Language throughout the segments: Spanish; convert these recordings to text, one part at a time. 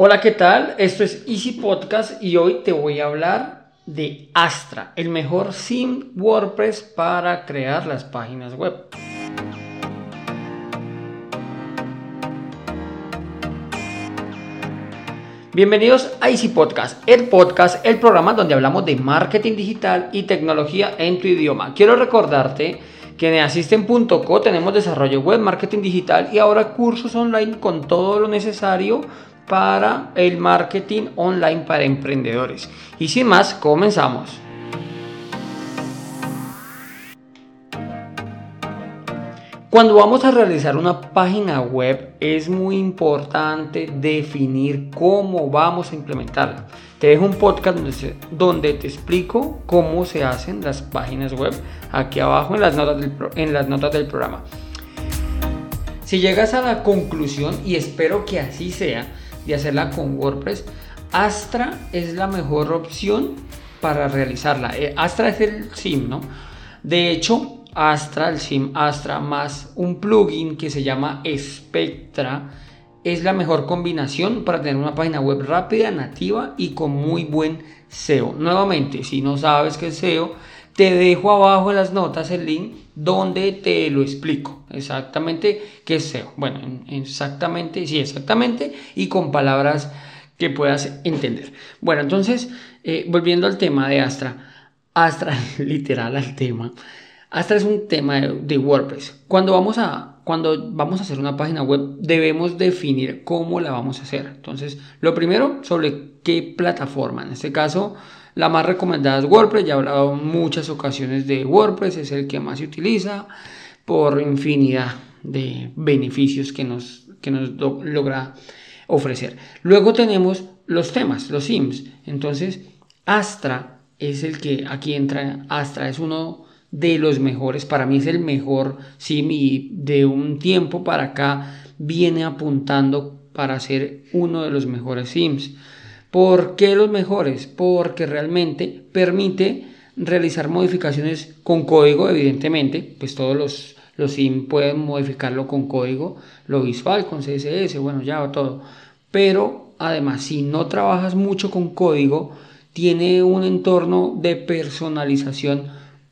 Hola, ¿qué tal? Esto es Easy Podcast y hoy te voy a hablar de Astra, el mejor sim WordPress para crear las páginas web. Bienvenidos a Easy Podcast, el podcast, el programa donde hablamos de marketing digital y tecnología en tu idioma. Quiero recordarte que en asisten.co tenemos desarrollo web, marketing digital y ahora cursos online con todo lo necesario para el marketing online para emprendedores. Y sin más, comenzamos. Cuando vamos a realizar una página web es muy importante definir cómo vamos a implementarla. Te dejo un podcast donde, te explico cómo se hacen las páginas web aquí abajo en las notas del, en las notas del programa. Si llegas a la conclusión, y espero que así sea, de hacerla con WordPress, Astra es la mejor opción para realizarla. Eh, Astra es el SIM, ¿no? De hecho, Astra, el SIM Astra más un plugin que se llama Spectra es la mejor combinación para tener una página web rápida, nativa y con muy buen SEO. Nuevamente, si no sabes qué es SEO, te dejo abajo en las notas el link donde te lo explico exactamente qué es. Bueno, exactamente, sí, exactamente y con palabras que puedas entender. Bueno, entonces, eh, volviendo al tema de Astra, Astra, literal al tema. Astra es un tema de, WordPress. Cuando vamos, a, cuando vamos a hacer una página web, debemos definir cómo la vamos a hacer. Entonces, lo primero, sobre qué plataforma. En este caso, la más recomendada es WordPress. Ya he hablado en muchas ocasiones de WordPress, es el que más se utiliza por infinidad de beneficios que nos, que nos logra ofrecer. Luego tenemos los temas, los themes. Entonces, Astra es el que aquí entra. Astra es uno de los mejores, para mí es el mejor sim y de un tiempo para acá viene apuntando para ser uno de los mejores sims. ¿Por qué los mejores? Porque realmente permite realizar modificaciones con código, evidentemente, pues todos los, los sim pueden modificarlo con código, lo visual, con CSS, bueno, ya todo. Pero además, si no trabajas mucho con código, tiene un entorno de personalización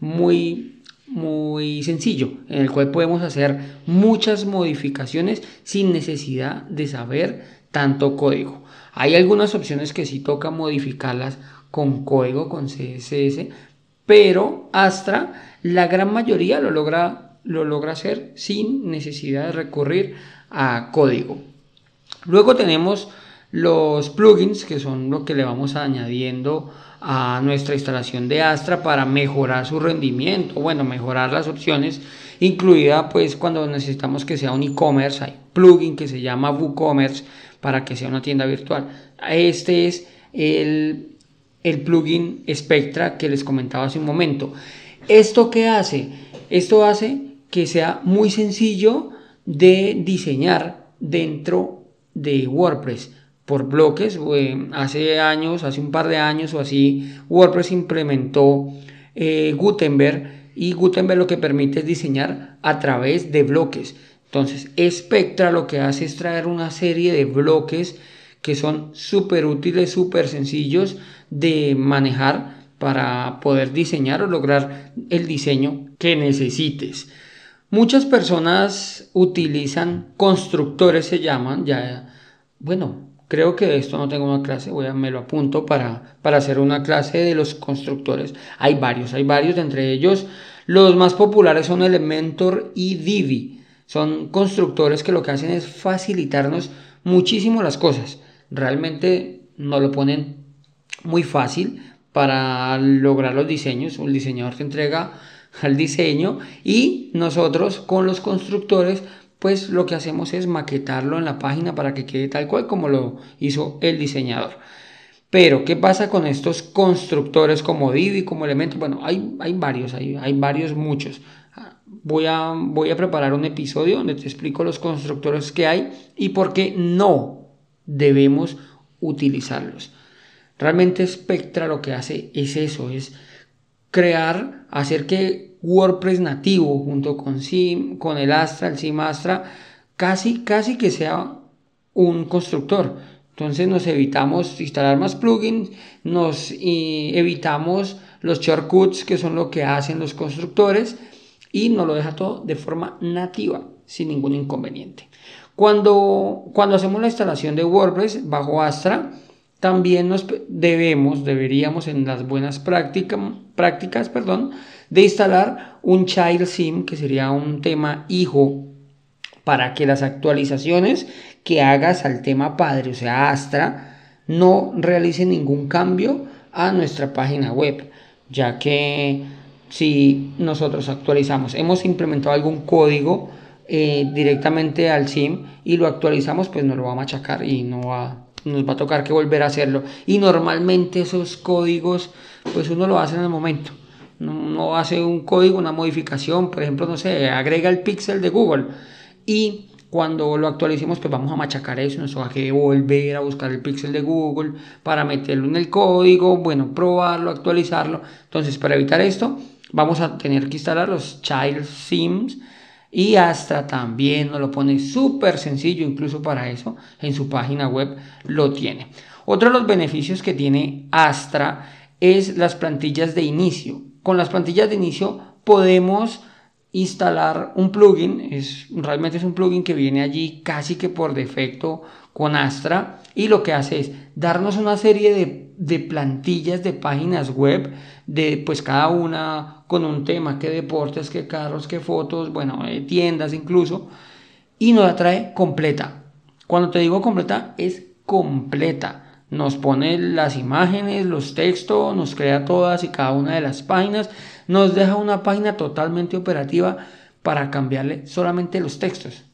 muy, muy sencillo, en el cual podemos hacer muchas modificaciones sin necesidad de saber tanto código. Hay algunas opciones que sí toca modificarlas con código, con CSS, pero Astra la gran mayoría lo logra, lo logra hacer sin necesidad de recurrir a código. Luego tenemos los plugins, que son lo que le vamos añadiendo a nuestra instalación de Astra para mejorar su rendimiento, bueno, mejorar las opciones, incluida pues cuando necesitamos que sea un e-commerce, hay plugin que se llama WooCommerce para que sea una tienda virtual. Este es el, el plugin Spectra que les comentaba hace un momento. ¿Esto qué hace? Esto hace que sea muy sencillo de diseñar dentro de WordPress por bloques. Hace años, hace un par de años o así, WordPress implementó eh, Gutenberg y Gutenberg lo que permite es diseñar a través de bloques. Entonces, Spectra lo que hace es traer una serie de bloques que son súper útiles, súper sencillos de manejar para poder diseñar o lograr el diseño que necesites. Muchas personas utilizan constructores, se llaman, ya, bueno, Creo que esto no tengo una clase, voy a, me lo apunto para, para hacer una clase de los constructores. Hay varios, hay varios, entre ellos los más populares son Elementor y Divi. Son constructores que lo que hacen es facilitarnos muchísimo las cosas. Realmente nos lo ponen muy fácil para lograr los diseños. El diseñador te entrega al diseño y nosotros con los constructores pues lo que hacemos es maquetarlo en la página para que quede tal cual como lo hizo el diseñador. Pero, ¿qué pasa con estos constructores como Divi, como Elementor? Bueno, hay, hay varios, hay, hay varios, muchos. Voy a, voy a preparar un episodio donde te explico los constructores que hay y por qué no debemos utilizarlos. Realmente Spectra lo que hace es eso, es crear, hacer que WordPress nativo junto con, Sim, con el Astra, el Sim Astra, casi, casi que sea un constructor. Entonces nos evitamos instalar más plugins, nos evitamos los shortcuts que son lo que hacen los constructores y nos lo deja todo de forma nativa sin ningún inconveniente. Cuando, cuando hacemos la instalación de WordPress bajo Astra, también nos debemos, deberíamos en las buenas prácticas, perdón, de instalar un child sim, que sería un tema hijo, para que las actualizaciones que hagas al tema padre, o sea, Astra, no realice ningún cambio a nuestra página web, ya que si nosotros actualizamos, hemos implementado algún código eh, directamente al SIM y lo actualizamos, pues nos lo va a machacar y no va, nos va a tocar que volver a hacerlo. Y normalmente esos códigos, pues uno lo hace en el momento. No, hace un código, una modificación, por ejemplo, no sé, agrega el pixel de Google y cuando lo actualicemos, pues vamos a machacar eso, nos va a que volver a buscar el pixel de Google para meterlo en el código, bueno, probarlo, actualizarlo. Entonces, para evitar esto, vamos a tener que instalar los child sims y Astra también nos lo pone súper sencillo, incluso para eso, en su página web lo tiene. Otro de los beneficios que tiene Astra es las plantillas de inicio. Con las plantillas de inicio podemos instalar un plugin, es, realmente es un plugin que viene allí casi que por defecto con Astra y lo que hace es darnos una serie de, de, plantillas de páginas web, de pues cada una con un tema, qué deportes, qué carros, qué fotos, bueno, eh, tiendas incluso, y nos la trae completa. Cuando te digo completa, es completa. Nos pone las imágenes, los textos, nos crea todas y cada una de las páginas, nos deja una página totalmente operativa para cambiarle solamente los textos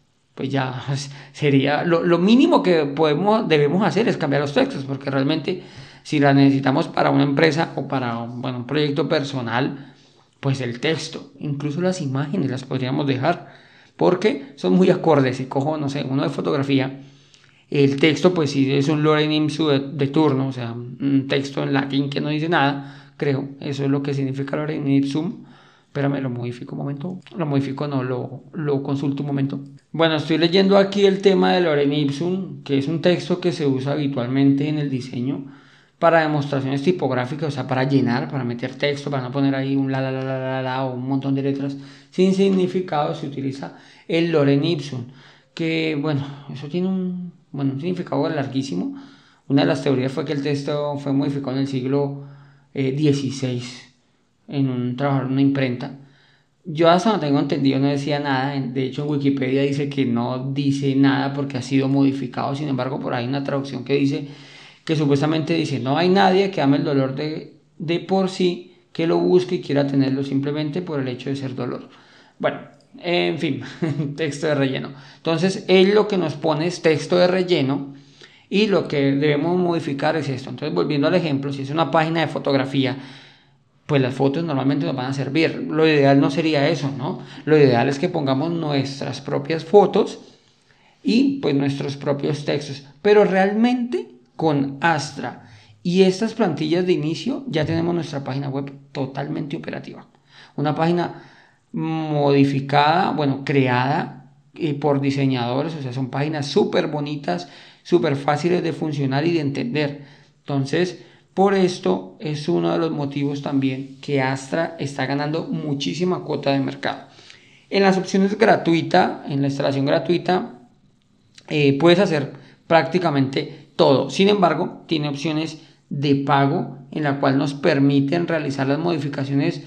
pues ya sería lo, mínimo que podemos, debemos hacer es cambiar los textos, porque realmente si la necesitamos para una empresa o para bueno, un proyecto personal, pues el texto, incluso las imágenes las podríamos dejar, porque son muy acordes. Si cojo, no sé, uno de fotografía, el texto, pues si es un lorem ipsum de, de, turno, o sea, un texto en latín que no dice nada, creo, eso es lo que significa lorem ipsum. Espérame, lo modifico un momento. Lo modifico, no, lo, lo consulto un momento. Bueno, estoy leyendo aquí el tema de lorem ipsum, que es un texto que se usa habitualmente en el diseño para demostraciones tipográficas, o sea, para llenar, para meter texto, para no poner ahí un la la la la la, o un montón de letras sin significado, se utiliza el lorem ipsum, que bueno, eso tiene un, bueno, un significado larguísimo. Una de las teorías fue que el texto fue modificado en el siglo XVI eh, en un trabajo en una imprenta. Yo hasta no tengo entendido no decía nada, de hecho en Wikipedia dice que no dice nada porque ha sido modificado, sin embargo por ahí hay una traducción que dice que supuestamente dice, no hay nadie que ame el dolor de, de por sí, que lo busque y quiera tenerlo simplemente por el hecho de ser dolor. Bueno, en fin, texto de relleno. Entonces, él lo que nos pone es texto de relleno y lo que debemos modificar es esto. Entonces, volviendo al ejemplo, si es una página de fotografía, pues las fotos normalmente nos van a servir. Lo ideal no sería eso, ¿no? Lo ideal es que pongamos nuestras propias fotos y pues nuestros propios textos. Pero realmente con Astra y estas plantillas de inicio ya tenemos nuestra página web totalmente operativa. Una página modificada, bueno, creada eh, por diseñadores, o sea, son páginas súper bonitas, súper fáciles de funcionar y de entender. Entonces, por esto es uno de los motivos también que Astra está ganando muchísima cuota de mercado. En las opciones gratuita, en la instalación gratuita, eh, puedes hacer prácticamente todo. Sin embargo, tiene opciones de pago en la cual nos permiten realizar las modificaciones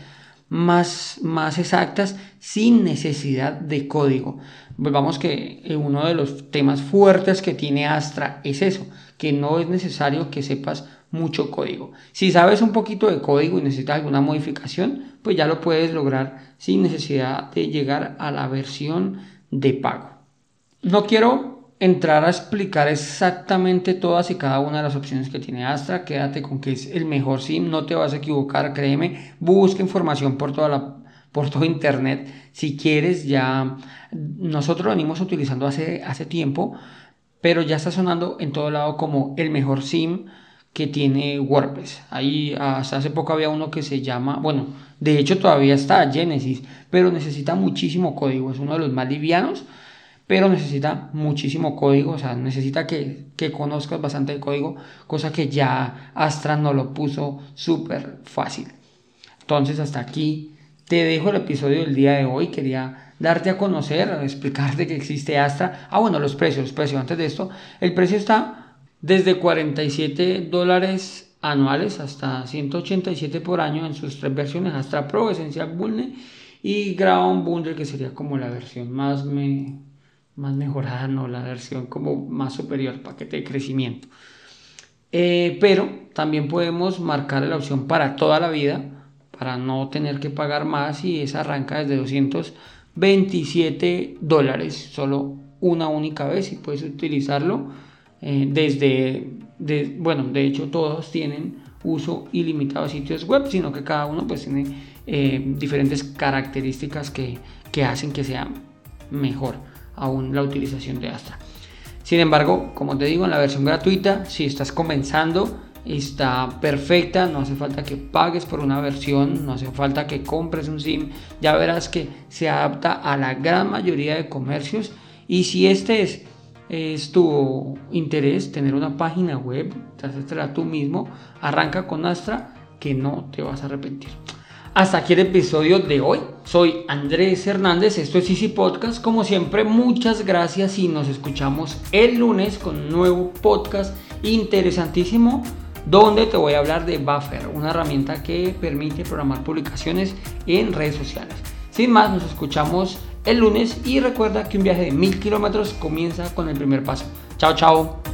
más, más exactas sin necesidad de código. Volvamos que eh, uno de los temas fuertes que tiene Astra es eso, que no es necesario que sepas mucho código. Si sabes un poquito de código y necesitas alguna modificación, pues ya lo puedes lograr sin necesidad de llegar a la versión de pago. No quiero entrar a explicar exactamente todas y cada una de las opciones que tiene Astra. Quédate con que es el mejor SIM, no te vas a equivocar, créeme. Busca información por toda la por todo internet. Si quieres, ya nosotros lo venimos utilizando hace, hace tiempo, pero ya está sonando en todo lado como el mejor SIM que tiene WordPress. Ahí hasta hace poco había uno que se llama, bueno, de hecho todavía está Genesis, pero necesita muchísimo código, es uno de los más livianos pero necesita muchísimo código, o sea, necesita que, que conozcas bastante el código, cosa que ya Astra no lo puso súper fácil. Entonces, hasta aquí te dejo el episodio del día de hoy. Quería darte a conocer, explicarte que existe Astra. Ah, bueno, los precios, los precios. Antes de esto, el precio está desde 47 dólares anuales hasta 187 por año en sus tres versiones, Astra Pro, Essential Bulne y Ground Bundle, que sería como la versión más, me, más mejorada, no la versión como más superior, paquete de crecimiento. Eh, pero también podemos marcar la opción para toda la vida, para no tener que pagar más y esa arranca desde 227 dólares, solo una única vez y puedes utilizarlo eh, desde, bueno, de hecho todos tienen uso ilimitado de sitios web, sino que cada uno pues tiene eh, diferentes características que, que hacen que sea mejor aún la utilización de Astra. Sin embargo, como te digo, en la versión gratuita, si estás comenzando, está perfecta, no hace falta que pagues por una versión, no hace falta que compres un SIM, ya verás que se adapta a la gran mayoría de comercios y si este es, es tu interés, tener una página web, hacértela tú mismo, arranca con Astra que no te vas a arrepentir. Hasta aquí el episodio de hoy. Soy Andrés Hernández, esto es Easy Podcast. Como siempre, muchas gracias y nos escuchamos el lunes con un nuevo podcast interesantísimo donde te voy a hablar de Buffer, una herramienta que permite programar publicaciones en redes sociales. Sin más, nos escuchamos el lunes y recuerda que un viaje de mil kilómetros comienza con el primer paso. Chao, chao.